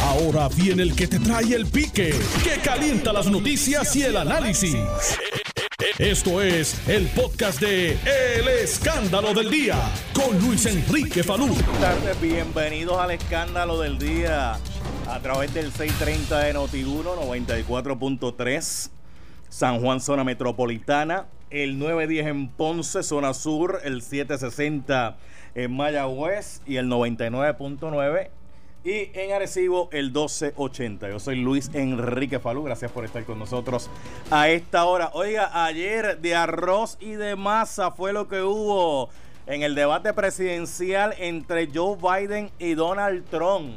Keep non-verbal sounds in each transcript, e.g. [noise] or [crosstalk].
Ahora viene el que te trae el pique, que calienta las noticias y el análisis. Esto es el podcast de El Escándalo del Día con Luis Enrique Falú. Buenas tardes, bienvenidos al Escándalo del Día a través del 630 de Noti1, 94.3, San Juan, zona metropolitana, el 910 en Ponce, zona sur, el 760 en Mayagüez y el 99.9 y en Arecibo el 1280. Yo soy Luis Enrique Falú, gracias por estar con nosotros a esta hora. Oiga, ayer de arroz y de masa fue lo que hubo en el debate presidencial entre Joe Biden y Donald Trump.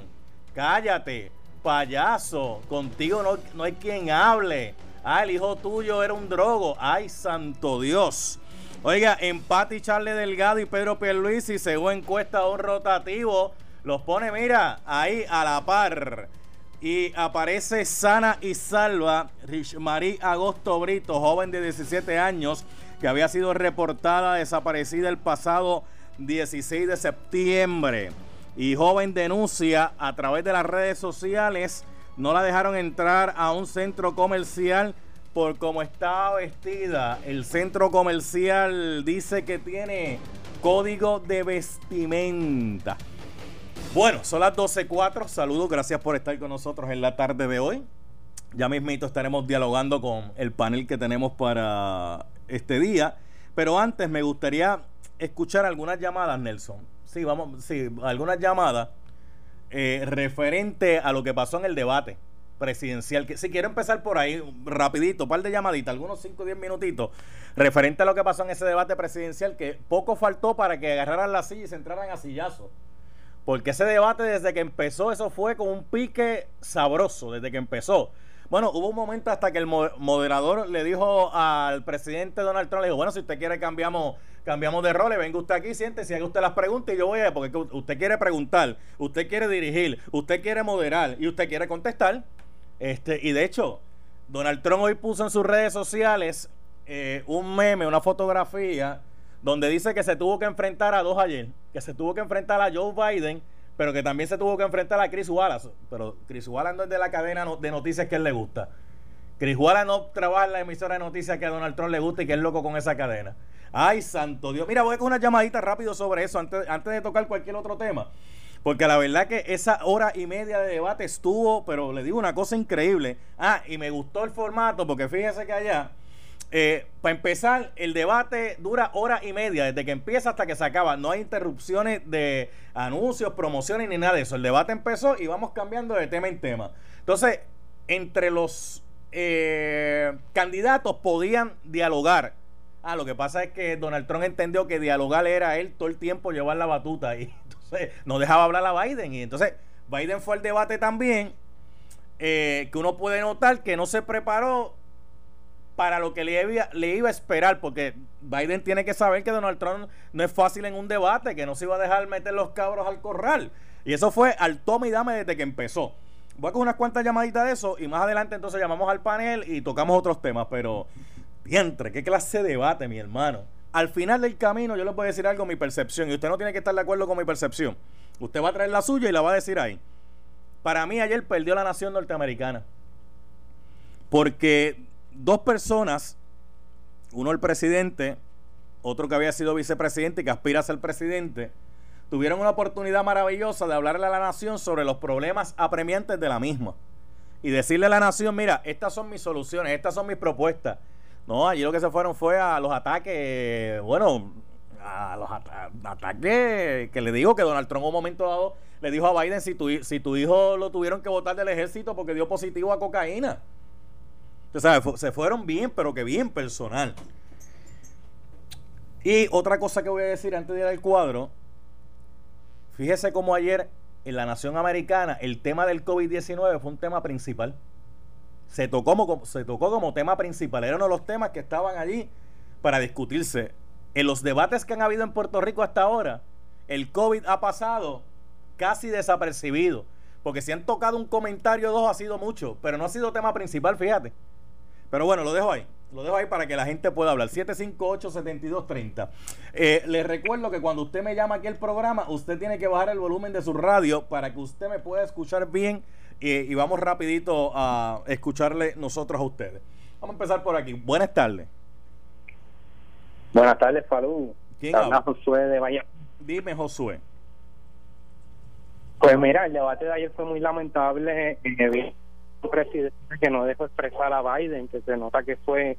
Cállate, payaso, contigo no, no hay quien hable. Ah, el hijo tuyo era un drogo. Ay, santo Dios. Oiga, empate y Charles Delgado y Pedro Pierluisi, según encuesta un rotativo, los pone, mira, ahí a la par. Y aparece sana y salva Rich Marie Agosto Brito, joven de 17 años, que había sido reportada desaparecida el pasado 16 de septiembre. Y joven denuncia a través de las redes sociales, no la dejaron entrar a un centro comercial por cómo estaba vestida. El centro comercial dice que tiene código de vestimenta. Bueno, son las 12.04. Saludos, gracias por estar con nosotros en la tarde de hoy. Ya mismito estaremos dialogando con el panel que tenemos para este día. Pero antes me gustaría escuchar algunas llamadas, Nelson. Sí, vamos, sí, algunas llamadas eh, referente a lo que pasó en el debate presidencial. Si quiero empezar por ahí, rapidito, un par de llamaditas, algunos 5 o 10 minutitos, referente a lo que pasó en ese debate presidencial, que poco faltó para que agarraran la silla y se entraran a sillazo. Porque ese debate desde que empezó, eso fue con un pique sabroso, desde que empezó. Bueno, hubo un momento hasta que el moderador le dijo al presidente Donald Trump, le dijo, bueno, si usted quiere cambiamos, cambiamos de rol, venga usted aquí, siéntese, haga usted las preguntas y yo voy a, porque usted quiere preguntar, usted quiere dirigir, usted quiere moderar y usted quiere contestar. Este, y de hecho, Donald Trump hoy puso en sus redes sociales eh, un meme, una fotografía, donde dice que se tuvo que enfrentar a dos ayer, que se tuvo que enfrentar a Joe Biden, pero que también se tuvo que enfrentar a Chris Wallace. Pero Chris Wallace no es de la cadena de noticias que él le gusta. Chris Wallace no trabaja en la emisora de noticias que a Donald Trump le gusta y que es loco con esa cadena. Ay, santo Dios. Mira, voy con una llamadita rápido sobre eso antes, antes de tocar cualquier otro tema. Porque la verdad que esa hora y media de debate estuvo, pero le digo una cosa increíble. Ah, y me gustó el formato, porque fíjese que allá, eh, para empezar, el debate dura hora y media, desde que empieza hasta que se acaba. No hay interrupciones de anuncios, promociones ni nada de eso. El debate empezó y vamos cambiando de tema en tema. Entonces, entre los eh, candidatos podían dialogar. Ah, lo que pasa es que Donald Trump entendió que dialogar era él todo el tiempo llevar la batuta y [laughs] no dejaba hablar a Biden. Y entonces Biden fue al debate también, eh, que uno puede notar que no se preparó para lo que le iba, le iba a esperar, porque Biden tiene que saber que Donald Trump no es fácil en un debate, que no se iba a dejar meter los cabros al corral. Y eso fue al toma y dame desde que empezó. Voy a coger unas cuantas llamaditas de eso y más adelante entonces llamamos al panel y tocamos otros temas, pero entre, qué clase de debate, mi hermano al final del camino yo le puedo decir algo, mi percepción, y usted no tiene que estar de acuerdo con mi percepción. Usted va a traer la suya y la va a decir ahí. Para mí ayer perdió la nación norteamericana. Porque dos personas, uno el presidente, otro que había sido vicepresidente y que aspira a ser presidente, tuvieron una oportunidad maravillosa de hablarle a la nación sobre los problemas apremiantes de la misma. Y decirle a la nación, mira, estas son mis soluciones, estas son mis propuestas no, allí lo que se fueron fue a los ataques, bueno, a los ataques que le digo que Donald Trump en un momento dado le dijo a Biden si tu, si tu hijo lo tuvieron que votar del ejército porque dio positivo a cocaína. Se fueron bien, pero que bien personal. Y otra cosa que voy a decir antes de ir al cuadro, fíjese cómo ayer en la nación americana el tema del COVID-19 fue un tema principal se tocó, como, se tocó como tema principal. Era uno de los temas que estaban allí para discutirse. En los debates que han habido en Puerto Rico hasta ahora, el COVID ha pasado casi desapercibido. Porque si han tocado un comentario o dos ha sido mucho, pero no ha sido tema principal, fíjate. Pero bueno, lo dejo ahí. Lo dejo ahí para que la gente pueda hablar. 758-7230. Eh, les recuerdo que cuando usted me llama aquí al programa, usted tiene que bajar el volumen de su radio para que usted me pueda escuchar bien y vamos rapidito a escucharle nosotros a ustedes. Vamos a empezar por aquí. Buenas tardes. Buenas tardes, Falú. ¿Quién habla? Josué de Bahía. Dime, Josué. Pues mira, el debate de ayer fue muy lamentable. Eh, presidente que no dejó expresar a Biden, que se nota que fue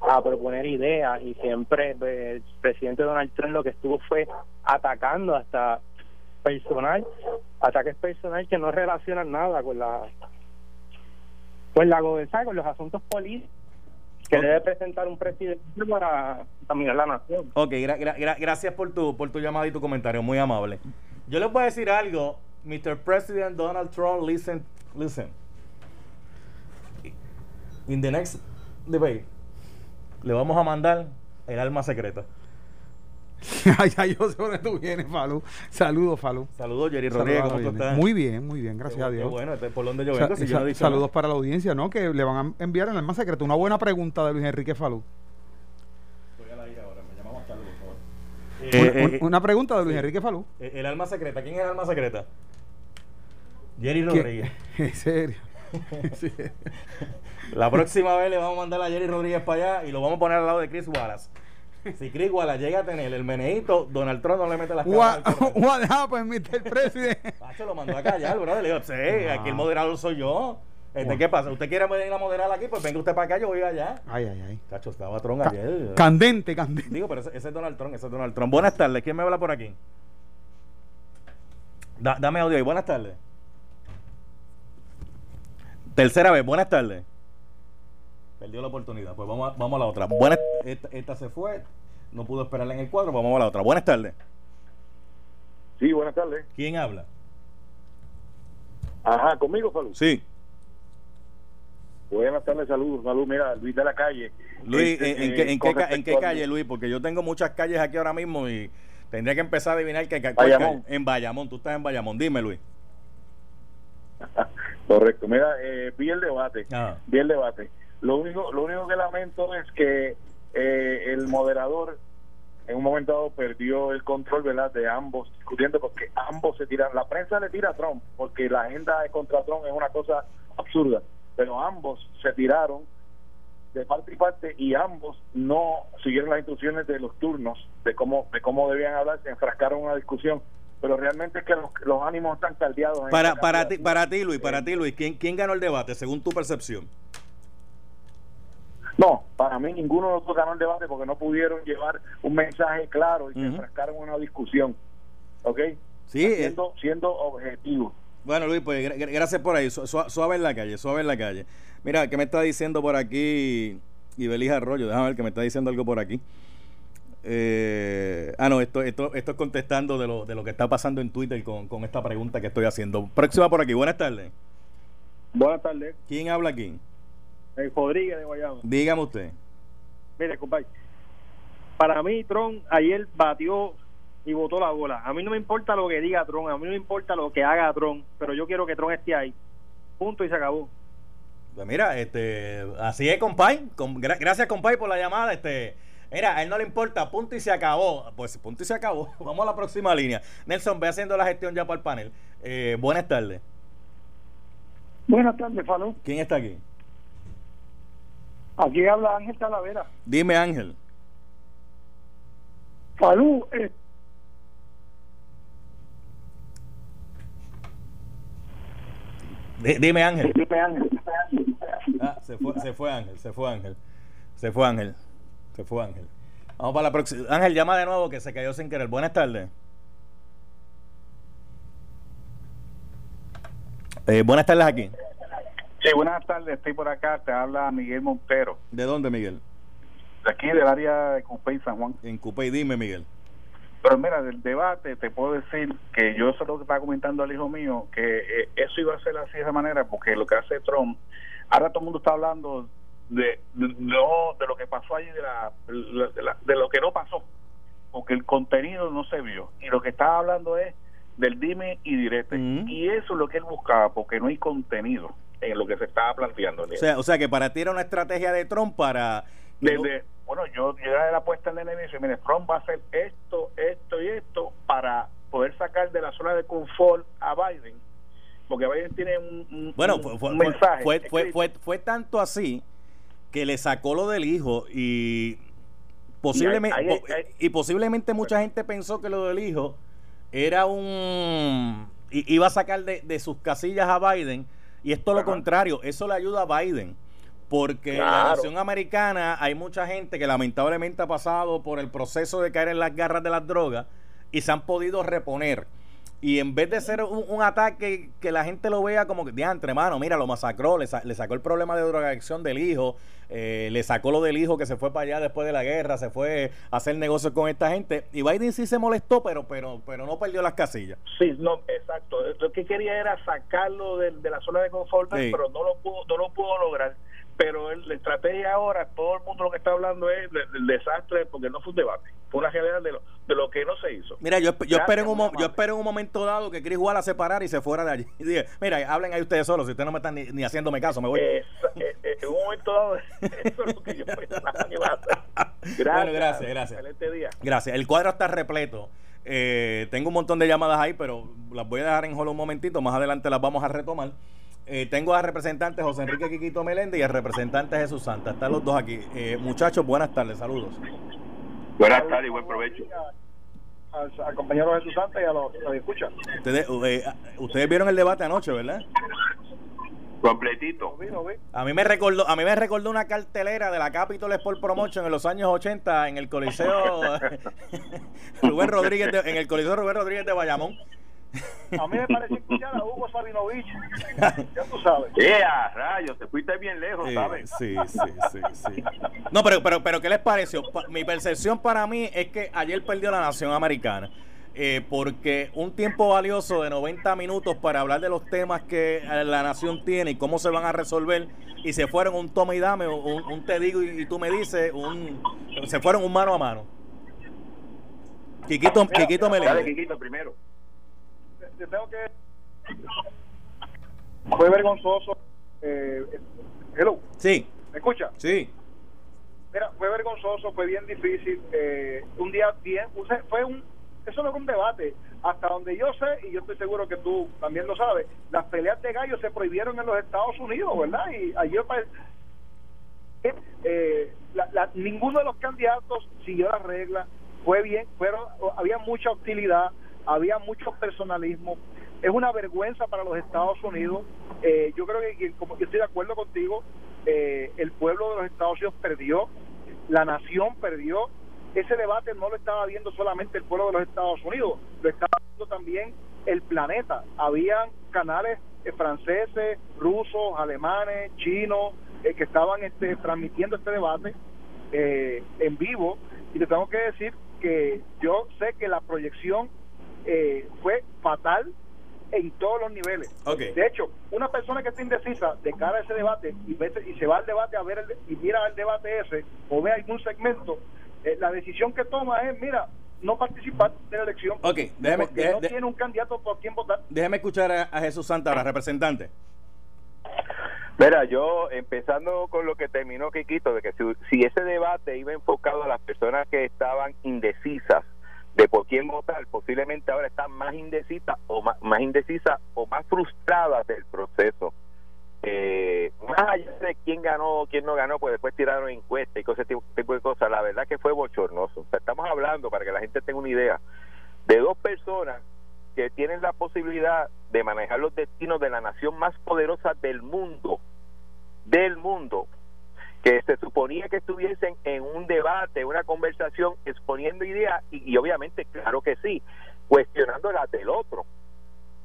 a proponer ideas y siempre pues, el presidente Donald Trump lo que estuvo fue atacando hasta personal, ataques personal que no relacionan nada con la con la gobernanza, con los asuntos políticos que debe presentar un presidente para caminar la nación. Ok, gracias por tu, por tu llamada y tu comentario, muy amable. Yo les voy a decir algo, Mr. President Donald Trump, listen, listen. In the next debate, le vamos a mandar el alma secreta. [laughs] ya yo sé dónde tú vienes, Falú. Saludos, Falú. Saludos, Jerry Rodríguez, ¿cómo tú estás? Muy bien, muy bien, gracias a Dios. bueno, este por donde yo vengo. si saludos para la audiencia, ¿no? Que le van a enviar el alma secreta. Una buena pregunta de Luis Enrique Falú. Estoy a la ahora, me llama más tarde, por favor. Eh, una, pregunta de Luis Enrique Falú. Eh, el alma secreta, ¿quién es el alma secreta? Jerry Rodríguez. [laughs] ¿En serio? [laughs] La próxima vez le vamos a mandar a Jerry Rodríguez para allá y lo vamos a poner al lado de Chris Wallace. Si Chris Wallace llega a tener el meneíto, Donald Trump no le mete las caras. What happened, Mr. President? [laughs] se lo mandó a callar, bro. Le digo, sí, aquí el moderador soy yo. Este, ¿Qué pasa? ¿Usted quiere venir a moderar aquí? Pues venga usted para acá, yo voy allá. Ay, ay, ay. Cacho, estaba Trump ayer. Candente, candente. Digo, pero ese, es Donald Trump, ese es Donald Trump. Buenas tardes, ¿quién me habla por aquí? dame audio ahí, buenas tardes. Tercera vez, buenas tardes. Perdió la oportunidad. Pues vamos a, vamos a la otra. Buenas, esta, se fue. No pudo esperarla en el cuadro. Vamos a la otra. Buenas tardes. Sí, buenas tardes. ¿Quién habla? Ajá, conmigo, Falú. Sí. Buenas tardes, saludos. Saludos, mira, Luis de la calle. Luis, este, ¿en, qué, en, qué, ¿en qué calle, Luis? Porque yo tengo muchas calles aquí ahora mismo y tendría que empezar a adivinar que, Bayamón. en Bayamón. Tú estás en Bayamón. Dime, Luis. [laughs] Correcto. Mira, eh, vi el debate. Ah. Vi el debate. Lo único, lo único que lamento es que eh, el moderador en un momento dado perdió el control ¿verdad? de ambos discutiendo porque ambos se tiran la prensa le tira a Trump porque la agenda de contra Trump es una cosa absurda pero ambos se tiraron de parte y parte y ambos no siguieron las instrucciones de los turnos de cómo de cómo debían hablar se enfrascaron en una discusión pero realmente es que los, ánimos están caldeados para para ti para ti Luis para ti Luis quién quién ganó el debate según tu percepción no, para mí ninguno de los dos ganó el debate porque no pudieron llevar un mensaje claro y se enfrascaron en una discusión. ¿Ok? Sí. Eh. Siendo, siendo objetivo. Bueno, Luis, pues gracias por ahí. suave en la calle, suave en la calle. Mira, ¿qué me está diciendo por aquí Ibeliz Arroyo? Déjame ver que me está diciendo algo por aquí. Eh, ah, no, esto, esto, esto es contestando de lo, de lo que está pasando en Twitter con, con esta pregunta que estoy haciendo. Próxima por aquí. Buenas tardes. Buenas tardes. ¿Quién habla aquí? El Rodríguez de Guayama. Dígame usted. Mire, compadre. Para mí, Tron ayer batió y botó la bola. A mí no me importa lo que diga Tron, a mí no me importa lo que haga Tron, pero yo quiero que Tron esté ahí. Punto y se acabó. Pues mira, este, así es, compay. gracias, compay, por la llamada. Este, mira, a él no le importa, punto y se acabó. Pues punto y se acabó. [laughs] Vamos a la próxima línea. Nelson, ve haciendo la gestión ya para el panel. Eh, buenas tardes. Buenas tardes, Falú. ¿Quién está aquí? Aquí habla Ángel Talavera. Dime, Ángel. Falú, eh. dime, Ángel. Dime, Ángel. Ah, se fue, se fue Ángel, se fue Ángel. Se fue Ángel. Se fue Ángel. Vamos para la próxima. Ángel, llama de nuevo que se cayó sin querer. Buenas tardes. Eh, buenas tardes aquí. Sí, buenas tardes, estoy por acá, te habla Miguel Montero. ¿De dónde, Miguel? De aquí, del área de Cupey, San Juan. En Cupey, dime, Miguel. Pero mira, del debate te puedo decir que yo eso lo que estaba comentando al hijo mío, que eh, eso iba a ser así de esa manera, porque lo que hace Trump, ahora todo el mundo está hablando de, no de lo que pasó allí, de, la, de, lo que no pasó, porque el contenido no se vio. Y lo que estaba hablando es del dime y directo. Y eso es lo que él buscaba, porque no hay contenido en lo que se estaba planteando. O sea, o sea, que para ti era una estrategia de Trump para Desde, bueno, yo, era de la puesta en el inicio, mire, Trump va a hacer esto, esto y esto para poder sacar de la zona de confort a Biden, porque Biden tiene un, un- Bueno, un- fue, un mensaje. fue, fue, fue- fue tanto así que le sacó lo del hijo y posiblemente y posiblemente mucha gente pensó que lo del hijo era un iba a sacar de, de sus casillas a Biden y esto lo contrario, eso le ayuda a Biden porque la nación americana hay mucha gente que lamentablemente ha pasado por el proceso de caer en las garras de las drogas y se han podido reponer. Y en vez de ser un, un ataque que la gente lo vea como que, diantre, mano, mira, lo masacró, le, sa- le sacó el problema de drogadicción del hijo, eh, le sacó lo del hijo que se fue para allá después de la guerra, se fue a hacer negocios con esta gente. Y Biden sí se molestó, pero, pero, pero no perdió las casillas. Sí, no, exacto. Lo que quería era sacarlo de, de la zona de confort, Sí. pero no lo pudo, no lo pudo lograr. Pero el- la estrategia ahora, todo el mundo lo que está hablando es del, del desastre, porque no fue un debate, fue una general de lo, de lo que no se hizo. Mira, yo, yo, espero en un, yo espero en un momento dado que Chris Wallace se parara y se fuera de allí. Y [laughs] dije, mira, hablen ahí ustedes solos, si ustedes no me están ni, ni haciéndome caso, me voy. Eh, eh, eh, en un momento dado, [laughs] eso es lo que yo pensaba que iba a hacer. Gracias, [laughs] Bueno, gracias, gracias. Excelente día. Gracias. El cuadro está repleto. Eh, tengo un montón de llamadas ahí, pero las voy a dejar en hold un momentito. Más adelante las vamos a retomar. Eh, tengo al representante José Enrique Quiquito Meléndez y al representante Jesús Santa. Están los dos aquí. Eh, muchachos, buenas tardes. Saludos. Buenas tardes y buen provecho. Al, al compañero Jesús Santa y a los que escuchan. Ustedes, eh, ustedes vieron el debate anoche, ¿verdad? Completito. A mí me recordó, a mí me recordó una cartelera de la Capitol Sport Promotion en los años 80 en el Coliseo [laughs] Rubén Rodríguez de- en el Coliseo Rubén Rodríguez de Bayamón. A mí me pareció escuchar a Hugo Sabinovich. Ya tú sabes. [laughs] ¡Ea, rayos! Te fuiste bien lejos, Eh, ¿sabes? sí, sí, sí, sí. No, pero, pero, pero ¿qué les pareció? Pa- Mi percepción para mí es que ayer perdió la nación americana. eh, porque un tiempo valioso de 90 minutos para hablar de los temas que eh, la nación tiene y cómo se van a resolver y se fueron un toma y dame, un, un te digo y, y tú me dices, un, se fueron un mano a mano. Quiquito, Quiquito Dale, Meléndez. Quiquito, primero. Te tengo que. Fue vergonzoso. Eh, hello, Sí, ¿me escucha? sí. Mira, fue vergonzoso, fue bien difícil. eh, un día bien, fue un, eso no era un debate. Hasta donde yo sé, y yo estoy seguro que tú también lo sabes, las peleas de gallos se prohibieron en los Estados Unidos, ¿verdad? Y ayer eh, la- la- ninguno de los candidatos siguió las reglas, fue bien, pero había mucha hostilidad, había mucho personalismo. Es una vergüenza para los Estados Unidos. Eh, yo creo que, como yo estoy de acuerdo contigo, eh, el pueblo de los Estados Unidos perdió, la nación perdió. Ese debate no lo estaba viendo solamente el pueblo de los Estados Unidos, lo estaba viendo también el planeta. Habían canales eh, franceses, rusos, alemanes, chinos, eh, que estaban este, transmitiendo este debate eh, en vivo. Y te tengo que decir que yo sé que la proyección eh, fue fatal en todos los niveles. De hecho, una persona que está indecisa de cara a ese debate y, ve- y se va al debate a ver el- y mira el debate ese o ve algún segmento, eh, la decisión que toma es, mira, no participar de la elección. Ok, déjeme- porque deje- no de- tiene un candidato por quien votar. Déjeme escuchar a, a Jesús Santa, ahora, representante. Mira, yo empezando con lo que terminó Quiquito, de que si, si ese debate iba enfocado a las personas que estaban indecisas de por quién votar, posiblemente ahora están más indecisas o más, más indecisas o más frustradas del proceso. Eh, más allá de quién ganó o quién no ganó, pues después tiraron encuestas y cosas tipo, tipo de cosas. La verdad que fue bochornoso. Estamos hablando, para que la gente tenga una idea, de dos personas que tienen la posibilidad de manejar los destinos de la nación más poderosa del mundo, del mundo, que se suponía que estuviesen en un debate, una conversación, exponiendo ideas y, obviamente, claro que sí, cuestionando las del otro,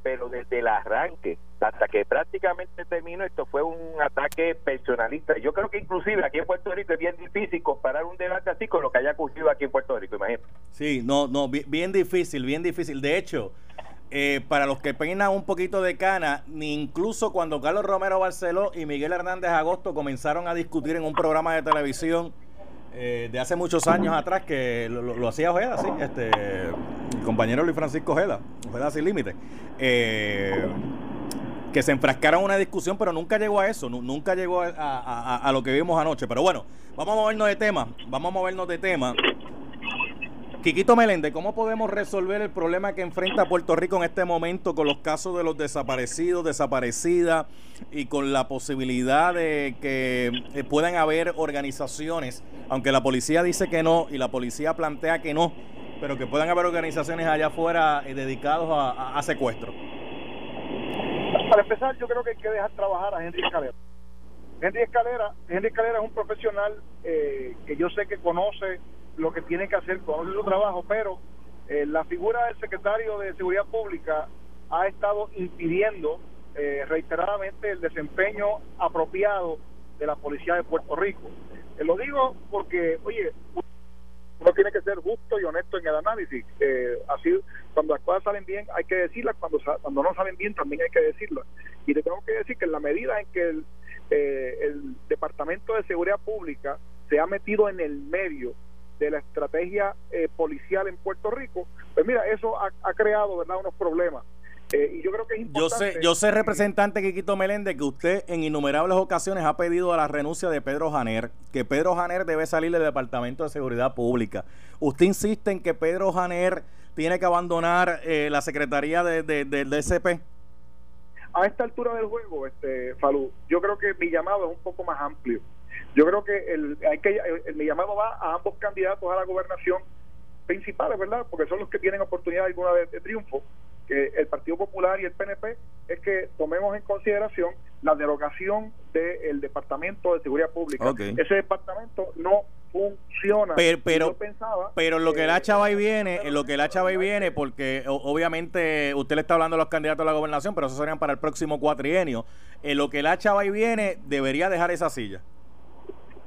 pero desde el arranque hasta que prácticamente terminó esto fue un ataque personalista. Yo creo que inclusive aquí en Puerto Rico es bien difícil comparar un debate así con lo que haya ocurrido aquí en Puerto Rico, imagínate. Sí, no, no, bi- bien, difícil, bien difícil. De hecho, eh, para los que peinan un poquito de cana, ni incluso cuando Carlos Romero Barceló y Miguel Hernández Agosto comenzaron a discutir en un programa de televisión eh, de hace muchos años atrás, que lo, hacía Ojeda, sí, este, compañero Luis Francisco Ojeda, Ojeda sin límite. Eh, que se enfrascaron en una discusión, pero nunca llegó a eso, nunca llegó a, lo que vimos anoche. Pero bueno, vamos a movernos de tema, vamos a movernos de tema. Quiquito Meléndez, ¿cómo podemos resolver el problema que enfrenta Puerto Rico en este momento con los casos de los desaparecidos, desaparecidas y con la posibilidad de que eh, puedan haber organizaciones, aunque la policía dice que no y la policía plantea que no, pero que puedan haber organizaciones allá afuera eh, dedicados a secuestro? Para empezar, yo creo que hay que dejar trabajar a Henry Escalera. Henry Escalera, Henry Escalera es un profesional eh, que yo sé que conoce lo que tiene que hacer, conoce su trabajo, pero eh, la figura del secretario de Seguridad Pública ha estado impidiendo eh, reiteradamente el desempeño apropiado de la policía de Puerto Rico. lo digo porque, oye, uno tiene que ser justo y honesto en el análisis. Eh, así, cuando las cosas salen bien, hay que decirlas, cuando, cuando no salen bien, también hay que decirlas. Y le tengo que decir que en la medida en que el, eh, el Departamento de Seguridad Pública se ha metido en el medio de la estrategia eh, policial en Puerto Rico, pues mira, eso ha, ha creado verdad unos problemas. Eh, y yo creo que es importante. Yo sé, yo sé, representante Quiquito Meléndez, que usted en innumerables ocasiones ha pedido a la renuncia de Pedro Janer, que Pedro Janer debe salir del Departamento de Seguridad Pública. Usted insiste en que Pedro Janer tiene que abandonar eh, la Secretaría de, del DCP. A esta altura del juego, este Falú, yo creo que mi llamado es un poco más amplio. Yo creo que, el, hay que mi llamado va a ambos candidatos a la gobernación principales, ¿verdad? Porque son los que tienen oportunidad alguna de triunfo que el Partido Popular y el PNP es que tomemos en consideración la derogación del Departamento de Seguridad Pública. Ese departamento no funciona. Pero, pero, pensaba, pero lo que la chava y viene, lo que la chava y viene, porque obviamente usted le está hablando a los candidatos a la gobernación, pero eso serían para el próximo cuatrienio. En lo que la chava y viene, debería dejar esa silla.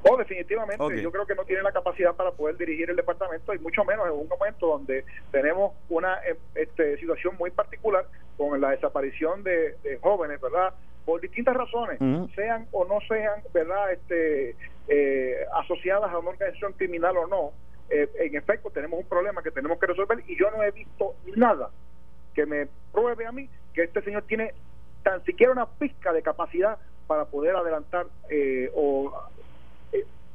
Oh, definitivamente. Yo creo que no tiene la capacidad para poder dirigir el departamento y mucho menos en un momento donde tenemos una eh, este, situación muy particular con la desaparición de, jóvenes, ¿verdad? Por distintas razones, sean o no sean, ¿verdad? Este, eh, asociadas a una organización criminal o no. Eh, en efecto, tenemos un problema que tenemos que resolver y yo no he visto nada que me pruebe a mí que este señor tiene tan siquiera una pizca de capacidad para poder adelantar o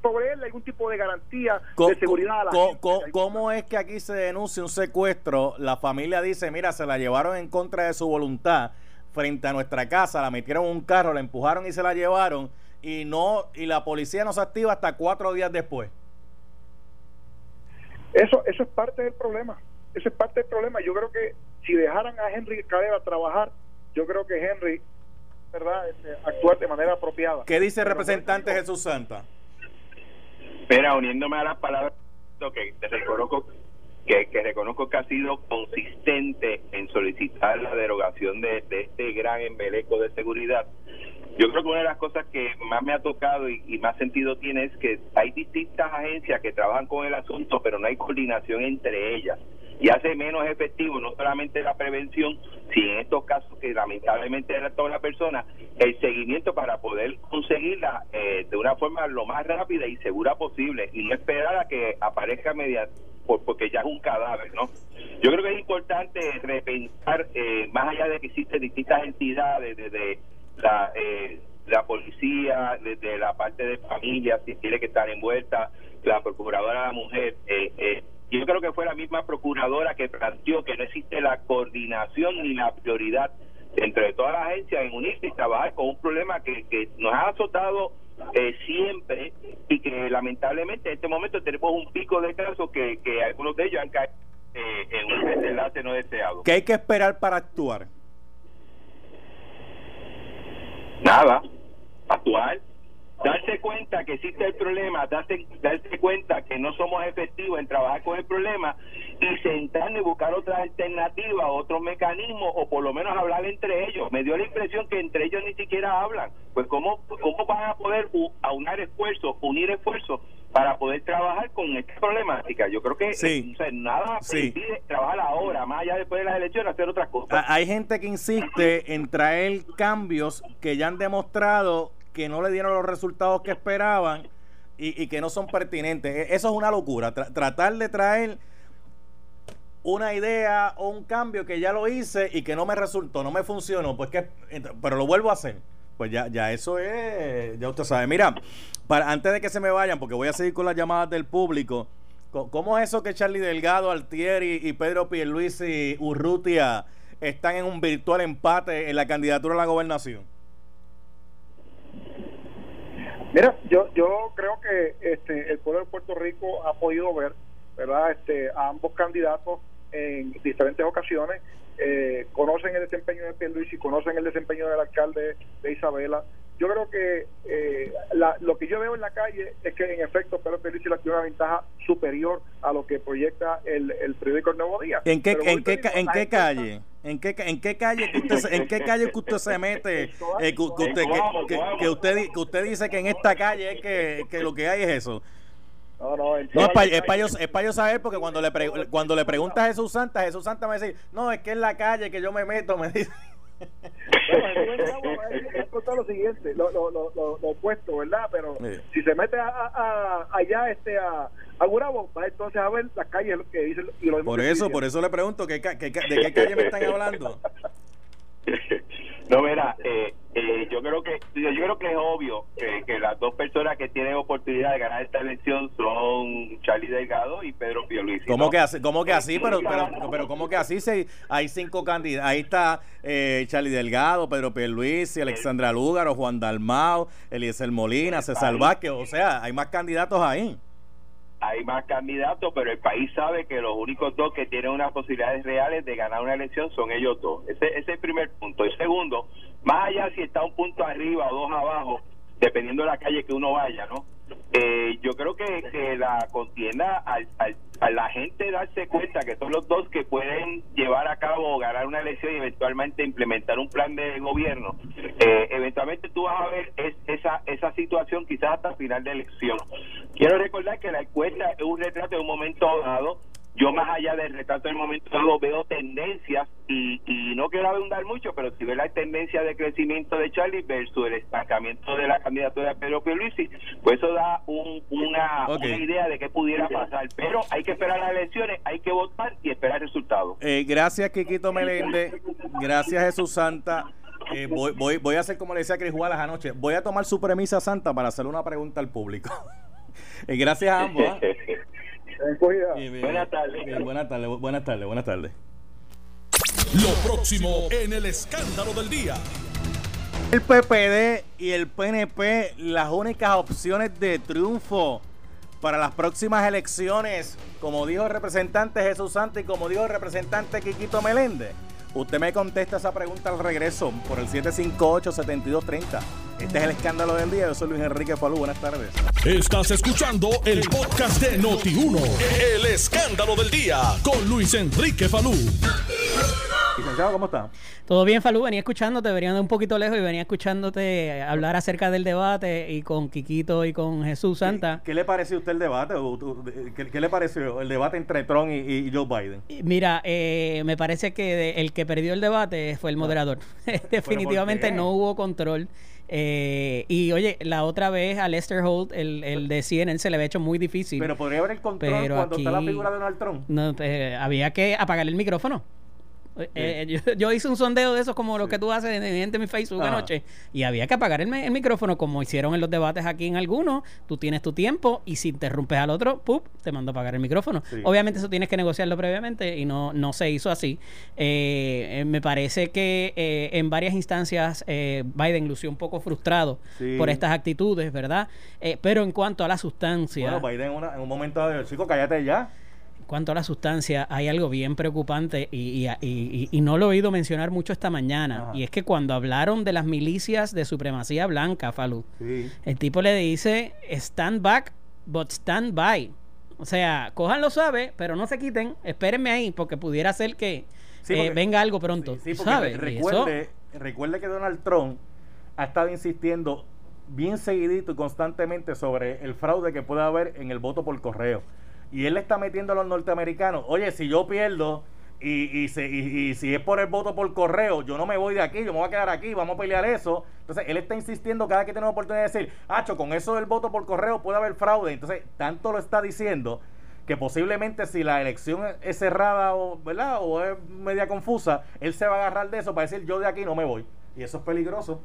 proveerle algún tipo de garantía de seguridad a la gente. ¿Cómo es que aquí se denuncia un secuestro? La familia dice, mira, se la llevaron en contra de su voluntad frente a nuestra casa, la metieron en un carro, la empujaron y se la llevaron y no y la policía no se activa hasta cuatro días después. Eso, eso es parte del problema. Eso es parte del problema. Yo creo que si dejaran a Henry Cadera trabajar, yo creo que Henry, ¿verdad?, este, actuar de manera apropiada. ¿Qué dice el representante Jesús Santa? Mira, uniéndome a las palabras que te reconozco que, reconozco que ha sido consistente en solicitar la derogación de, este gran embeleco de seguridad. Yo creo que una de las cosas que más me ha tocado y, más sentido tiene es que hay distintas agencias que trabajan con el asunto, pero no hay coordinación entre ellas y hace menos efectivo no solamente la prevención, sino en estos casos que lamentablemente era toda la persona, el seguimiento para poder conseguirla eh, de una forma lo más rápida y segura posible y no esperar a que aparezca media por, porque ya es un cadáver, ¿no? Yo creo que es importante repensar, eh, más allá de que existen distintas entidades, desde la, eh, la policía, desde la parte de familia, si tiene que estar envuelta, la procuradora de la mujer, eh, eh yo creo que fue la misma procuradora que planteó que no existe la coordinación ni la prioridad entre todas las agencias en unirse y trabajar con un problema que, que nos ha azotado eh, siempre y que lamentablemente en este momento tenemos un pico de casos que, que algunos de ellos han caído eh, en un desenlace no deseado. ¿Qué hay que esperar para actuar? Nada, actuar darse cuenta que existe el problema, darse, darse cuenta que no somos efectivos en trabajar con el problema y sentarnos y buscar otras alternativas, otros mecanismos o por lo menos hablar entre ellos. Me dio la impresión que entre ellos ni siquiera hablan. Pues cómo, cómo van a poder aunar esfuerzos, unir esfuerzos para poder trabajar con esta problemática. Yo creo que sí. nada sí. trabajar ahora, más allá después de las elecciones, hacer otras cosas. Hay gente que insiste en traer cambios que ya han demostrado que no le dieron los resultados que esperaban y, que no son pertinentes. E, eso es una locura. tratar de traer una idea o un cambio que ya lo hice y que no me resultó, no me funcionó, pues que, pero lo vuelvo a hacer. Pues ya, ya eso es, ya usted sabe. Mira, para, antes de que se me vayan, porque voy a seguir con las llamadas del público, ¿cómo es eso que Charlie Delgado, Altieri y Pedro Pierluisi y Urrutia están en un virtual empate en la candidatura a la gobernación? Mira, yo yo creo que este el pueblo de Puerto Rico ha podido ver, ¿verdad? Este a ambos candidatos en diferentes ocasiones eh, conocen el desempeño de y conocen el desempeño del alcalde de Isabela. Yo creo que eh, lo que yo veo en la calle es que en efecto Pedro Pierluisi tiene una ventaja superior a lo que proyecta el, el periódico El Nuevo Día. ¿En qué, en qué, en qué calle? ¿En qué, en qué calle que usted, en qué calle que usted se mete? Eh, que, usted, que, que, usted, que usted dice que en esta calle es que, que lo que hay es eso. No, no, es para es yo, saber porque cuando le, cuando le preguntas a Jesús Santa, Jesús Santa me dice, no, es que es la calle que yo me meto, me dice. Bueno, lo siguiente, lo, lo, lo, lo, opuesto, ¿verdad? Pero si se mete a, a, allá este a, a Gurabo, va entonces a ver las calles que dice y lo Por eso, por eso le pregunto, ¿qué, ¿de qué calle me están [laughs] hablando? No, mira, eh, yo creo que yo, creo que es obvio que, las dos personas que tienen oportunidad de ganar esta elección son Charlie Delgado y Pedro Pierluisi. ¿Cómo que así? ¿Cómo que así? Pero, pero, pero ¿cómo que así? Se, hay cinco candidatos. Ahí está eh, Charlie Delgado, Pedro Pierluisi, Alexandra Lúgaro, Juan Dalmao, Eliezer Molina, César Vázquez. O sea, hay más candidatos ahí hay más candidatos, pero el país sabe que los únicos dos que tienen unas posibilidades reales de ganar una elección son ellos dos. Ese, ese es el primer punto. El segundo, más allá si está un punto arriba o dos abajo, dependiendo de la calle que uno vaya, ¿no? Eh, yo creo que, la contienda al, a la gente darse cuenta que son los dos que pueden llevar a cabo ganar una elección y eventualmente implementar un plan de gobierno, eh, eventualmente tú vas a ver esa, esa situación quizás hasta el final de elección. Quiero recordar que la encuesta es un retrato de un momento dado yo más allá del retrato del momento veo tendencias y, y no quiero abundar mucho, pero si ve la tendencia de crecimiento de Charlie versus el estancamiento de la candidatura de Pedro Pierluisi, pues eso da una, idea de qué pudiera pasar. Pero hay que esperar las elecciones, hay que votar y esperar resultados. Eh, gracias, Quiquito Meléndez. Gracias, Jesús Santa. Eh, voy, voy, voy a hacer como le decía a Cris Juárez anoche. Voy a tomar su premisa santa para hacerle una pregunta al público. [laughs] Eh, gracias a ambos. Buenas tardes. buenas tardes, buenas tardes, buenas tardes. Lo próximo en el escándalo del día. El PPD y el PNP, las únicas opciones de triunfo para las próximas elecciones, como dijo el representante Jesús Santos y como dijo el representante Quiquito Meléndez. Usted me contesta esa pregunta al regreso por el 758-7230. Este es el escándalo del día. Yo soy Luis Enrique Falú. Buenas tardes. Estás escuchando el podcast de Noti1. El escándalo del día con Luis Enrique Falú. Licenciado, ¿cómo está? Todo bien, Falú. Venía escuchándote, venía de un poquito lejos y venía escuchándote hablar acerca del debate y con Quiquito y con Jesús Santa. ¿Qué, le pareció a usted el debate? ¿Qué, le pareció el debate entre Trump y, Joe Biden? Mira, eh, me parece que el que perdió el debate fue el ah. moderador. [laughs] [laughs] Definitivamente no hubo control. Eh, y oye, la otra vez a Lester Holt, el, el de CNN, se le había hecho muy difícil. Pero podría haber el control cuando está la figura de Donald Trump. No, eh, había que apagar el micrófono. Eh, [laughs] yo, hice un sondeo de esos como lo que tú haces en, mi Facebook anoche y había que apagar el, micrófono como hicieron en los debates aquí en algunos. Tú tienes tu tiempo y si interrumpes al otro, ¡pup! te mando a apagar el micrófono. Obviamente eso tienes que negociarlo previamente y no, no se hizo así. Eh, eh, me parece que en varias instancias Biden lució un poco frustrado por estas actitudes, ¿verdad? pero en cuanto a la sustancia... Bueno, Biden en un momento chico, cállate ya cuanto a la sustancia, hay algo bien preocupante y, y, no lo he oído mencionar mucho esta mañana. Y es que cuando hablaron de las milicias de supremacía blanca, Falú, el tipo le dice, stand back, but stand by. O sea, lo suave, pero no se quiten, espérenme ahí, porque pudiera ser que eh, venga algo pronto. Sí, Recuerde, recuerde que Donald Trump ha estado insistiendo bien seguidito y constantemente sobre el fraude que puede haber en el voto por correo y él le está metiendo a los norteamericanos, oye, si yo pierdo y, y, y, si es por el voto por correo, yo no me voy de aquí, yo me voy a quedar aquí, vamos a pelear eso. Entonces, él está insistiendo cada que tiene oportunidad de decir, Hacho, con eso del voto por correo puede haber fraude. Entonces, tanto lo está diciendo que posiblemente si la elección es cerrada o, ¿verdad? o es media confusa, él se va a agarrar de eso para decir yo de aquí no me voy. Y eso es peligroso.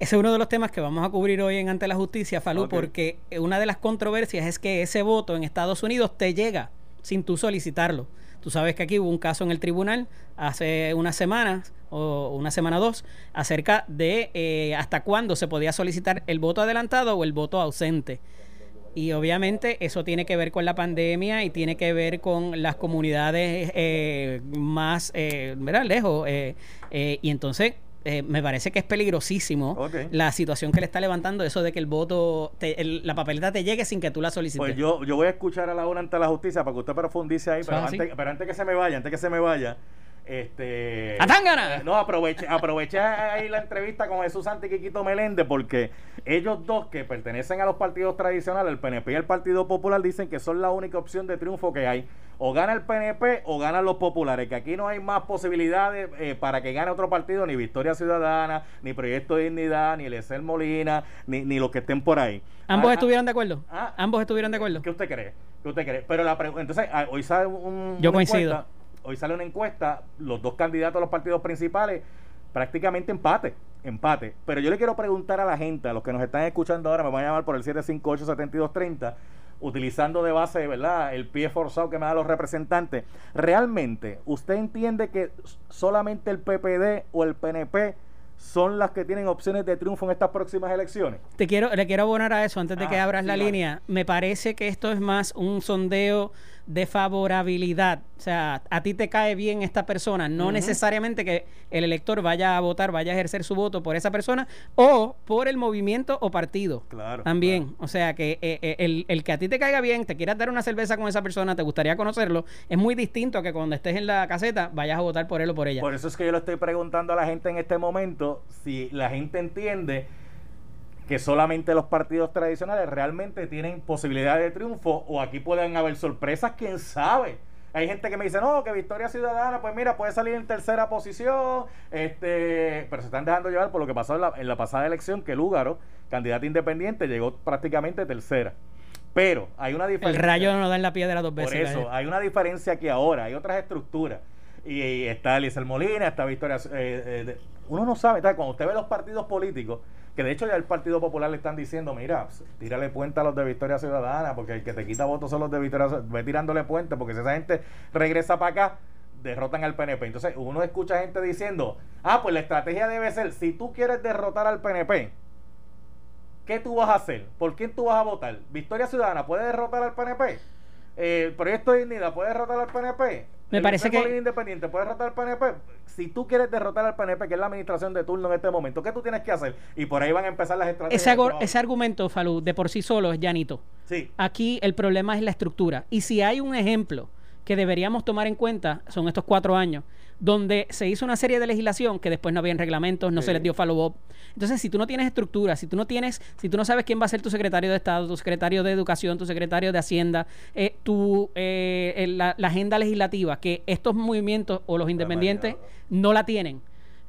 Ese es uno de los temas que vamos a cubrir hoy en Ante la Justicia, Falú, porque una de las controversias es que ese voto en Estados Unidos te llega sin tú solicitarlo. Tú sabes que aquí hubo un caso en el tribunal hace unas semanas, o una semana o dos, acerca de eh, hasta cuándo se podía solicitar el voto adelantado o el voto ausente. Y obviamente eso tiene que ver con la pandemia y tiene que ver con las comunidades eh, más, eh, ¿verdad? Lejos. eh, y entonces eh, me parece que es peligrosísimo la situación que le está levantando eso de que el voto, te- el- la papeleta te llegue sin que tú la solicites. Pues yo, yo voy a escuchar a la hora ante la justicia para que usted profundice ahí, pero antes, pero antes que se me vaya, antes que se me vaya, este ¡Atángana! eh, No, aproveché, aproveché ahí la entrevista con Jesús Santi y Quiquito Meléndez porque ellos dos que pertenecen a los partidos tradicionales, el PNP y el Partido Popular, dicen que son la única opción de triunfo que hay. O gana el PNP o ganan los populares, que aquí no hay más posibilidades eh, para que gane otro partido, ni Victoria Ciudadana, ni Proyecto de Dignidad, ni Eliezer Molina, ni, ni los que estén por ahí. ¿Ambos Ah, estuvieron de acuerdo? ah, ¿Ambos estuvieron de acuerdo? ¿Qué usted cree? ¿Qué usted cree? Pero la pregu- entonces ah, hoy sale un Yo coincido. encuesta, hoy sale una encuesta, los dos candidatos a los partidos principales prácticamente empate, empate. Pero yo le quiero preguntar a la gente, a los que nos están escuchando ahora, me van a llamar por el 758-7230, utilizando de base, ¿verdad? El pie forzado que me dan los representantes. ¿Realmente usted entiende que solamente el PPD o el PNP son las que tienen opciones de triunfo en estas próximas elecciones? Te quiero, le quiero abonar a eso antes de que Ah, abras sí, la vale. línea. Me parece que esto es más un sondeo de favorabilidad. O sea, a ti te cae bien esta persona, no necesariamente que el elector vaya a votar, vaya a ejercer su voto por esa persona o por el movimiento o partido. Claro. También, o sea que eh, eh, el, el que a ti te caiga bien, te quieras dar una cerveza con esa persona, te gustaría conocerlo, es muy distinto a que cuando estés en la caseta vayas a votar por él o por ella. Por eso es que yo le estoy preguntando a la gente en este momento si la gente entiende que solamente los partidos tradicionales realmente tienen posibilidad de triunfo o aquí pueden haber sorpresas, quién sabe. Hay gente que me dice, no, que Victoria Ciudadana, pues mira, puede salir en tercera posición, este, pero se están dejando llevar por lo que pasó en la, en la pasada elección, que Lúgaro, candidato independiente, llegó prácticamente tercera. Pero hay una el diferencia. rayo no da en la piedra dos Por veces. eso, gallo. hay una diferencia aquí ahora, hay otras estructuras. Y, y está Eliezer Molina, está Victoria. eh, eh, uno no sabe, tal, cuando usted ve los partidos políticos, que de hecho ya el Partido Popular le están diciendo, mira, tírale puente a los de Victoria Ciudadana, porque el que te quita votos son los de Victoria Ciudadana, ve tirándole puente, porque si esa gente regresa para acá, derrotan al PNP. Entonces uno escucha gente diciendo, ah, pues la estrategia debe ser, si tú quieres derrotar al PNP, ¿qué tú vas a hacer? ¿Por quién tú vas a votar? ¿Victoria Ciudadana puede derrotar al PNP? Eh, ¿El Proyecto de Dignidad puede derrotar al PNP? Me ¿El parece que- Independiente puede derrotar al PNP? Si tú quieres derrotar al PNP, que es la administración de turno en este momento, ¿qué tú tienes que hacer? Y por ahí van a empezar las estrategias. Ese, ese argumento, Falú, de por sí solo es llanito. Sí. Aquí el problema es la estructura. Y si hay un ejemplo que deberíamos tomar en cuenta, son estos cuatro años, donde se hizo una serie de legislación que después no habían reglamentos, no Sí. se les dio follow-up. Entonces, si tú no tienes estructura, si tú no tienes, si tú no sabes quién va a ser tu secretario de Estado, tu secretario de Educación, tu secretario de Hacienda, eh, tu, eh, la, la agenda legislativa, que estos movimientos o los independientes no la tienen.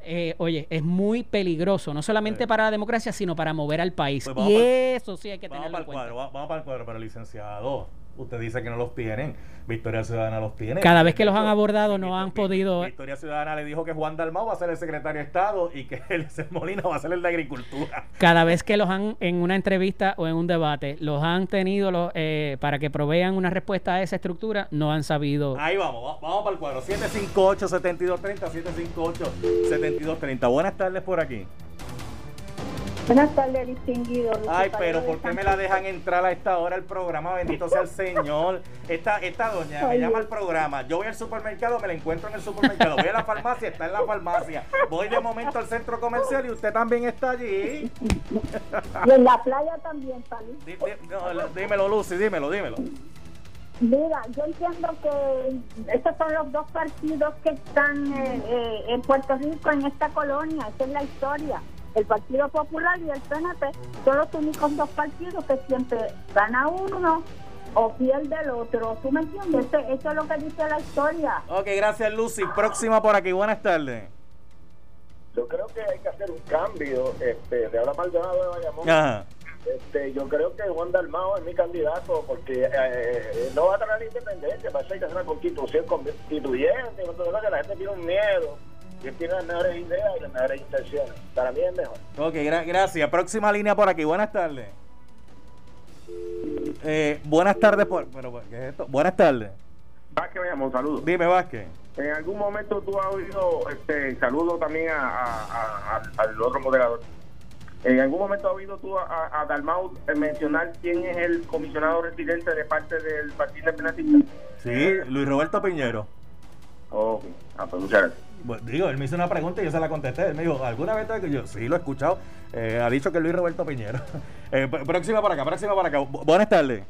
eh, oye, es muy peligroso, no solamente Sí. para la democracia, sino para mover al país. Pues y eso sí hay que tenerlo en cuenta. cuadro, va- vamos para el cuadro, pero licenciado, usted dice que no los tienen. Victoria Ciudadana los tiene. Cada vez que los han abordado no han podido- Victoria Ciudadana le dijo que Juan Dalmau va a ser el secretario de Estado y que [laughs] Eliezer Molina va a ser el de Agricultura. cada vez que los han en una entrevista o en un debate los han tenido los, eh, para que provean una respuesta a esa estructura no han sabido Ahí vamos, va- vamos para el cuadro. 758-7230, 758-7230. Buenas tardes por aquí. Buenas tardes, distinguido. Ay, pero ¿por qué me la dejan entrar a esta hora al programa? Bendito sea el Señor. Esta, esta doña me Ay, llama al programa. Yo voy al supermercado, me la encuentro en el supermercado. Voy a la farmacia, está en la farmacia. Voy de momento al centro comercial y usted también está allí. Y en la playa también, no, la- dímelo, Lucy, dímelo, dímelo. Mira, yo entiendo que estos son los dos partidos que están eh, eh, en Puerto Rico, en esta colonia. Esa es la historia. El Partido Popular y el PNP son los únicos dos partidos que siempre gana uno o pierde el otro. ¿Tú me entiendes? Eso es lo que dice la historia. Ok, gracias, Lucy. Próxima por aquí. Buenas tardes. Yo creo que hay que hacer un cambio. Este, de ahora Maldonado de Bayamón Ajá. este, yo creo que Juan Dalmao es mi candidato porque eh, eh, no va a traer la independencia, para eso hay que hacer una constitución constituyente, lo que la gente tiene un miedo, y él tiene las mejores ideas y las mejores intenciones. Para mí es mejor. Ok, gra- gracias. Próxima línea por aquí. Buenas tardes. Eh, buenas tardes por... Pero, ¿qué es esto? Buenas tardes. Vázquez, me llamó, saludos. Dime, Vázquez. En algún momento tú has oído, este, saludo también a, a- a- al- al otro moderador. En algún momento has oído tú a, a, a Dalmau mencionar quién es el comisionado residente de parte del Partido Independentista. Sí, Luis Roberto Piñero. Ok, ah, pues muchas gracias. Bueno, digo, él me hizo una pregunta y yo se la contesté. Él me dijo, ¿alguna vez te-" yo sí lo he escuchado? Eh, ha dicho que Luis Roberto Piñero. [laughs] Eh, pr- próxima para acá, próxima para acá. Bu- buenas tardes.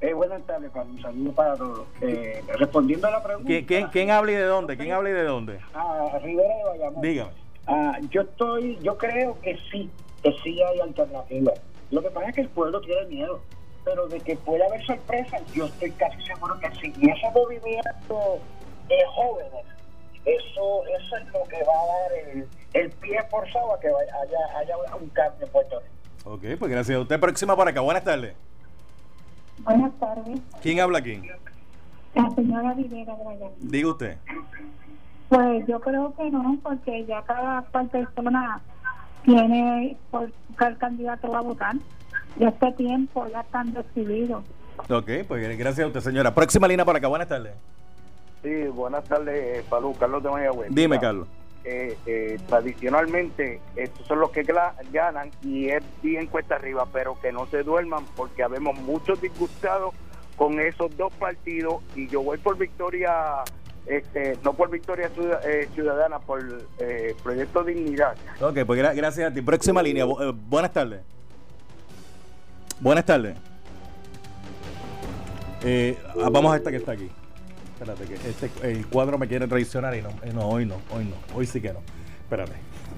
Eh, buenas tardes. Un saludo para todos. Eh, respondiendo a la pregunta. ¿Quién, quién, quién habla y de dónde? ¿Quién habla y de dónde? Ah, Rivera de Bayamón. Dígame. Ah, yo estoy, yo creo que sí, que sí hay alternativas. Lo que pasa es que el pueblo tiene miedo, pero de que puede haber sorpresas, yo estoy casi seguro que sí. Y ese movimiento de jóvenes, eso, eso es lo que va a dar el, el pie forzado a que vaya- haya, haya un cambio en Puerto Rico. Ok, pues gracias a usted. Próxima para acá. Buenas tardes. Buenas tardes. ¿Quién habla aquí? La señora Rivera. Diga usted. Pues yo creo que no, porque ya cada cual persona tiene por cuál candidato va a votar. Y este tiempo ya están decididos. Ok, pues gracias a usted, señora. Próxima línea para acá. Buenas tardes. Sí, buenas tardes, Palú. Carlos de Mayagüez. Dime, Carlos. eh, eh, tradicionalmente estos son los que ganan y es bien cuesta arriba, pero que no se duerman porque habemos muchos disgustados con esos dos partidos y yo voy por victoria, este, no por victoria eh, ciudadana, por eh, Proyecto Dignidad. Ok, pues gra- gracias a ti. Próxima línea. Bu- eh, buenas tardes. Buenas tardes. Eh, ah, vamos a esta que está aquí. Espérate, que este, el cuadro me quiere traicionar y no, eh, no, hoy no, hoy no, hoy sí que no. Espérate,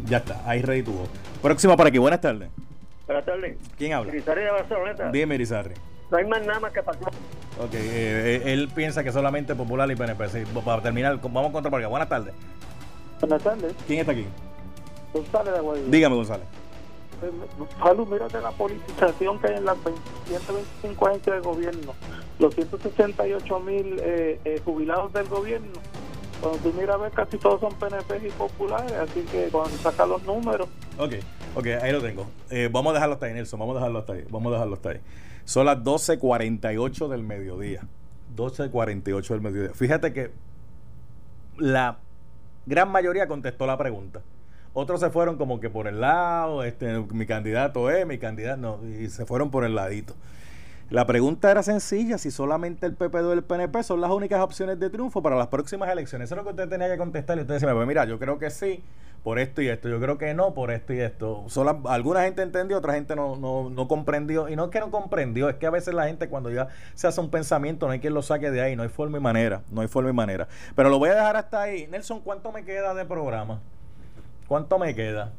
ya está, ahí ready tuvo. Próxima para aquí, buenas tardes. Buenas tardes. ¿Quién habla? Grisario de Barceloneta. Dime, Irizarri. No hay más nada más que pasar. Ok, eh, eh, él piensa que solamente Popular y PNP. Sí, para terminar, vamos contra acá. Buenas tardes. Buenas tardes. ¿Quién está aquí? González de Guayaquil. Dígame, González. Salud, mírate la politización que hay en las 20 125 agencias de gobierno, los 168 mil eh, eh, jubilados del gobierno. Cuando tú miras, ves casi todos son PNP y populares, así que cuando sacas los números, Ok, ok, ahí lo tengo. Eh, vamos a dejarlo hasta ahí, Nelson. Vamos a dejarlo hasta ahí. Vamos a dejarlo hasta ahí. Son las 12.48 del mediodía. 12.48 del mediodía. Fíjate que la gran mayoría contestó la pregunta. Otros se fueron como que por el lado, este, mi candidato es, mi candidato no, y se fueron por el ladito. La pregunta era sencilla, si solamente el PP o el PNP son las únicas opciones de triunfo para las próximas elecciones. Eso es lo que usted tenía que contestar y usted decía, pues mira, yo creo que sí, por esto y esto, yo creo que no, por esto y esto. Sola- alguna gente entendió, otra gente no, no, no comprendió. Y no es que no comprendió, es que a veces la gente cuando ya se hace un pensamiento no hay quien lo saque de ahí, no hay forma y manera, no hay forma y manera. Pero lo voy a dejar hasta ahí. Nelson, ¿cuánto me queda de programa? ¿Cuánto me queda?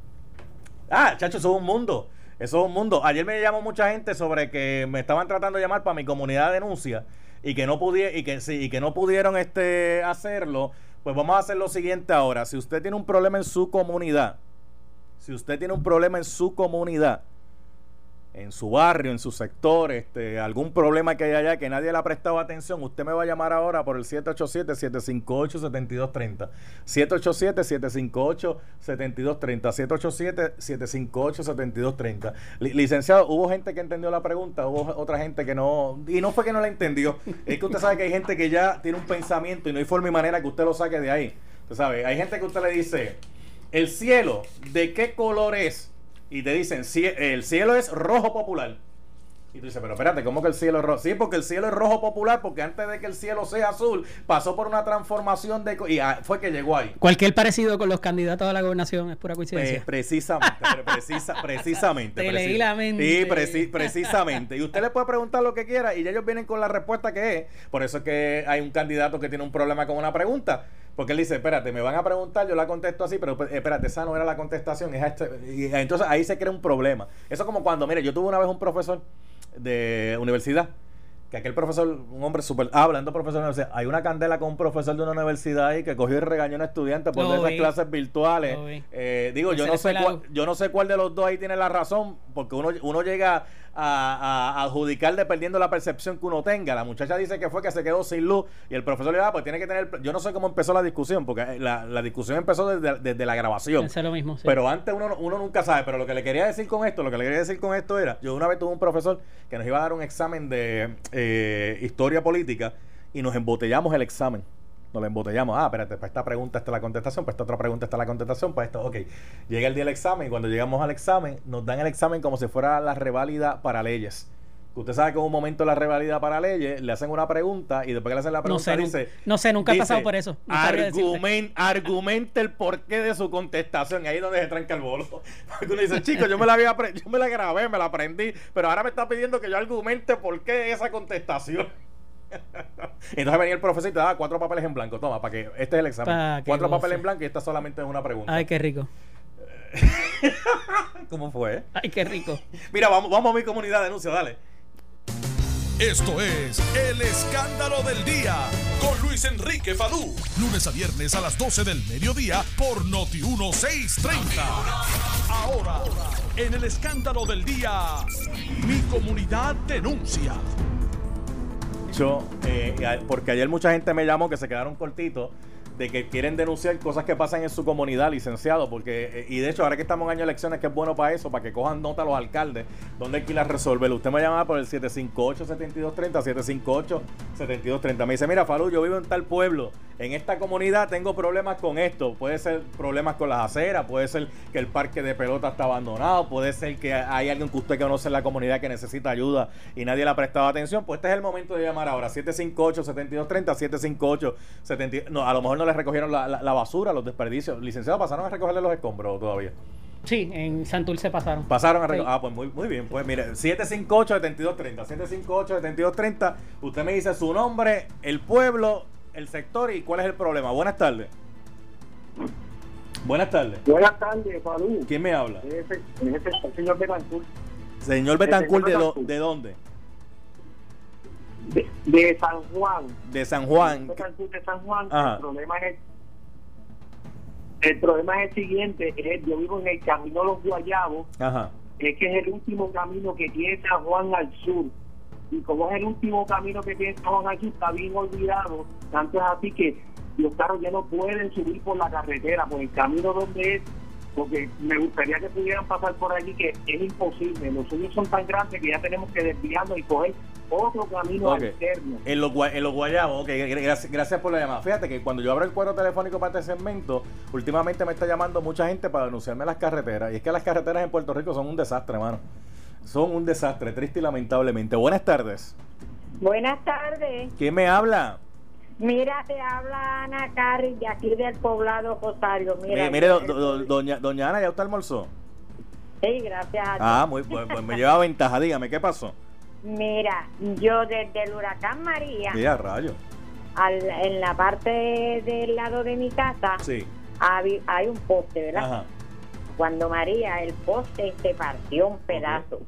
Ah, chacho, eso es un mundo. Eso es un mundo. Ayer me llamó mucha gente sobre que me estaban tratando de llamar para mi comunidad de denuncia y que no pudieron y que sí, y que no pudieron este hacerlo. Pues vamos a hacer lo siguiente ahora. Si usted tiene un problema en su comunidad, si usted tiene un problema en su comunidad, en su barrio, en su sector, este, algún problema que hay allá que nadie le ha prestado atención, usted me va a llamar ahora por el 787-758-7230. 787-758-7230. 787-758-7230. Li- licenciado, hubo gente que entendió la pregunta, hubo otra gente que no, y no fue que no la entendió, es que usted sabe que hay gente que ya tiene un pensamiento y no hay forma y manera que usted lo saque de ahí. Usted sabe, hay gente que usted le dice, el cielo, ¿de qué color es? Y te dicen, "Cie- el cielo es rojo popular. Y tú dices, pero espérate, ¿cómo que el cielo es rojo? Sí, porque el cielo es rojo popular, porque antes de que el cielo sea azul, pasó por una transformación de... Y ah, fue que llegó ahí. Cualquier parecido con los candidatos a la gobernación es pura Pe- coincidencia. precisamente, pre- precisa, [laughs] precisamente. Te leí la mente. Sí, preci- precisamente. Y usted le puede preguntar lo que quiera y ellos vienen con la respuesta que es. Por eso es que hay un candidato que tiene un problema con una pregunta. Porque él dice, espérate, me van a preguntar, yo la contesto así, pero pues, espérate, esa no era la contestación. Es este- y entonces ahí se crea un problema. Eso como cuando, mire, yo tuve una vez un profesor de universidad que aquel profesor, un hombre súper, ah, hablando profesor de universidad, hay una candela con un profesor de una universidad ahí que cogió y regañó a un estudiante por esas vi. clases virtuales. Eh, digo, yo no sé cuál, yo no sé cuál de los dos ahí tiene la razón, porque uno, uno llega a, a, adjudicar dependiendo de la percepción que uno tenga. La muchacha dice que fue que se quedó sin luz y el profesor le dijo, ah, pues tiene que tener... Yo no sé cómo empezó la discusión, porque la, la discusión empezó desde, desde la grabación. Es lo mismo, sí. Pero antes uno, uno nunca sabe. Pero lo que le quería decir con esto, lo que le quería decir con esto era, yo una vez tuve un profesor que nos iba a dar un examen de eh, historia política y nos embotellamos el examen. Nos lo embotellamos. Ah, espérate, para esta pregunta está la contestación, para esta otra pregunta está la contestación, para esto, ok. Llega el día del examen y cuando llegamos al examen, nos dan el examen como si fuera la reválida para leyes. Usted sabe que en un momento la reválida para leyes le hacen una pregunta y después que le hacen la pregunta no sé, dice... No sé, nunca he pasado por eso. No argument, argumente el porqué de su contestación. Ahí es donde se tranca el bolo. [laughs] Porque uno dice, chico, yo me la había yo me la grabé, me la aprendí, pero ahora me está pidiendo que yo argumente por qué esa contestación. [laughs] Entonces venía el profesor y te daba cuatro papeles en blanco. Toma, para que este es el examen. Pa' cuatro goce. papeles en blanco y esta solamente es una pregunta. Ay, qué rico. [laughs] ¿Cómo fue? Ay, qué rico. [laughs] Mira, vamos, vamos a mi comunidad denuncia, dale. Esto es El Escándalo del Día con Luis Enrique Falú. Lunes a viernes a las 12 del mediodía por Noti 1630. Ahora, en El Escándalo del Día, mi comunidad denuncia. Eh, porque ayer mucha gente me llamó que se quedaron cortitos de que quieren denunciar cosas que pasan en su comunidad, licenciado, porque, eh, y de hecho, ahora que estamos en año de elecciones, que es bueno para eso, para que cojan nota los alcaldes, donde hay que ir a resolverlo. Usted me llamaba por el 758-7230, 758-7230. Me dice, mira, Falú, yo vivo en tal pueblo, en esta comunidad tengo problemas con esto. Puede ser problemas con las aceras, puede ser que el parque de pelota está abandonado, puede ser que hay alguien que usted conoce en la comunidad que necesita ayuda y nadie le ha prestado atención. Pues este es el momento de llamar ahora, 758-7230, 758-72... No, a lo mejor no les recogieron la, la- la basura, los desperdicios. Licenciado, ¿pasaron a recogerle los escombros todavía? Sí, en Santurce pasaron. Pasaron a recoger. Sí. Ah, pues muy, muy bien. Pues mire, 758-7230. 758-7230. Usted me dice su nombre, el pueblo, el sector y cuál es el problema. Buenas tardes. Buenas tardes. Buenas tardes, Falú. ¿Quién me habla? Ese, ese, el señor Betancourt. Señor Betancourt, ¿de, do-. ¿de dónde? De, de San Juan. De San Juan. De San Juan. Ajá. El problema es el, el problema es el siguiente. Es, yo vivo en el camino Los Guayabos. Ajá. es que es el último camino que tiene San Juan al sur. Y como es el último camino que tiene San Juan al sur, está bien olvidado. Tanto es así que los carros ya no pueden subir por la carretera, por el camino donde es, porque me gustaría que pudieran pasar por allí, que es imposible. Los suyos son tan grandes que ya tenemos que desviarnos y coger otro camino Ok. alterno. En los, en los guayabos, ok, gra- gracias, gracias por la llamada. Fíjate que cuando yo abro el cuadro telefónico para este segmento, últimamente me está llamando mucha gente para denunciarme las carreteras. Y es que las carreteras en Puerto Rico son un desastre, hermano. Son un desastre, triste y lamentablemente. Buenas tardes. Buenas tardes. ¿Quién me habla? Mira, te habla Ana Carri de aquí del poblado Rosario. Mira, mire, do- do- do- doña, doña Ana, ¿ya usted almorzó? Sí, gracias a. Ah, muy, pues, pues me lleva ventaja. Dígame, ¿qué pasó? Mira, yo desde el huracán María, Sí, a rayo. al- en la parte del lado de mi casa, Sí. hay, hay un poste, ¿verdad? Ajá. Cuando María, el poste se partió un pedazo,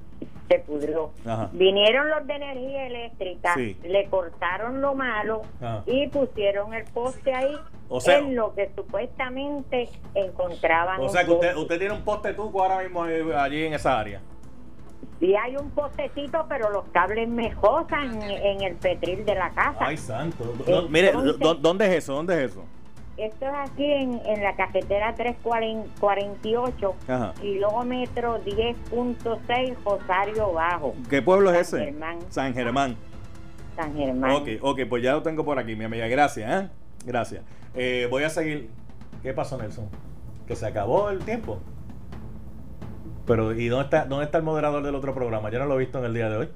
se pudrió. Ajá. Vinieron los de energía eléctrica, Sí. le cortaron lo malo Ajá. y pusieron el poste ahí O sea- en lo que supuestamente encontraban. O sea que usted, usted tiene un poste tuco ahora mismo eh, allí en esa área. Y hay un postecito, pero los cables me josan en el petril de la casa. Ay, santo. Mire, Entonces- ¿dó- ¿dónde es eso? ¿Dónde es eso? Esto es aquí en, en la carretera 348, Ajá. kilómetro 10.6, Rosario Bajo, ¿Qué pueblo es San ese? Germán. San Germán. San Germán. Ok, ok, pues ya lo tengo por aquí, mi amiga. Gracias, ¿eh? Gracias. Eh, voy a seguir. ¿Qué pasó, Nelson? Que se acabó el tiempo. Pero, ¿y dónde está, dónde está el moderador del otro programa? Yo no lo he visto en el día de hoy.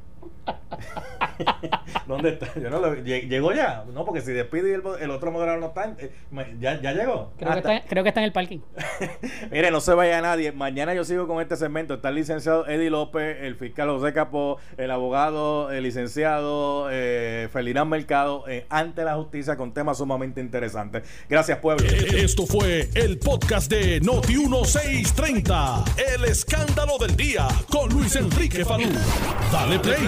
[laughs] ¿Dónde está? Yo no lo ¿Llegó ya? No, porque si despide y el, el otro moderador no está, eh, ¿ya, ya llegó? Creo, Ah, que está- está, creo que está en el parking. [laughs] Mire, no se vaya nadie. Mañana yo sigo con este segmento. Está el licenciado Eddie López, el fiscal José Capó, el abogado, el licenciado eh, Felinán Mercado, eh, ante la justicia con temas sumamente interesantes. Gracias, pueblo. Esto fue el podcast de Noti 1630. El escándalo del día con Luis Enrique Falú. Dale play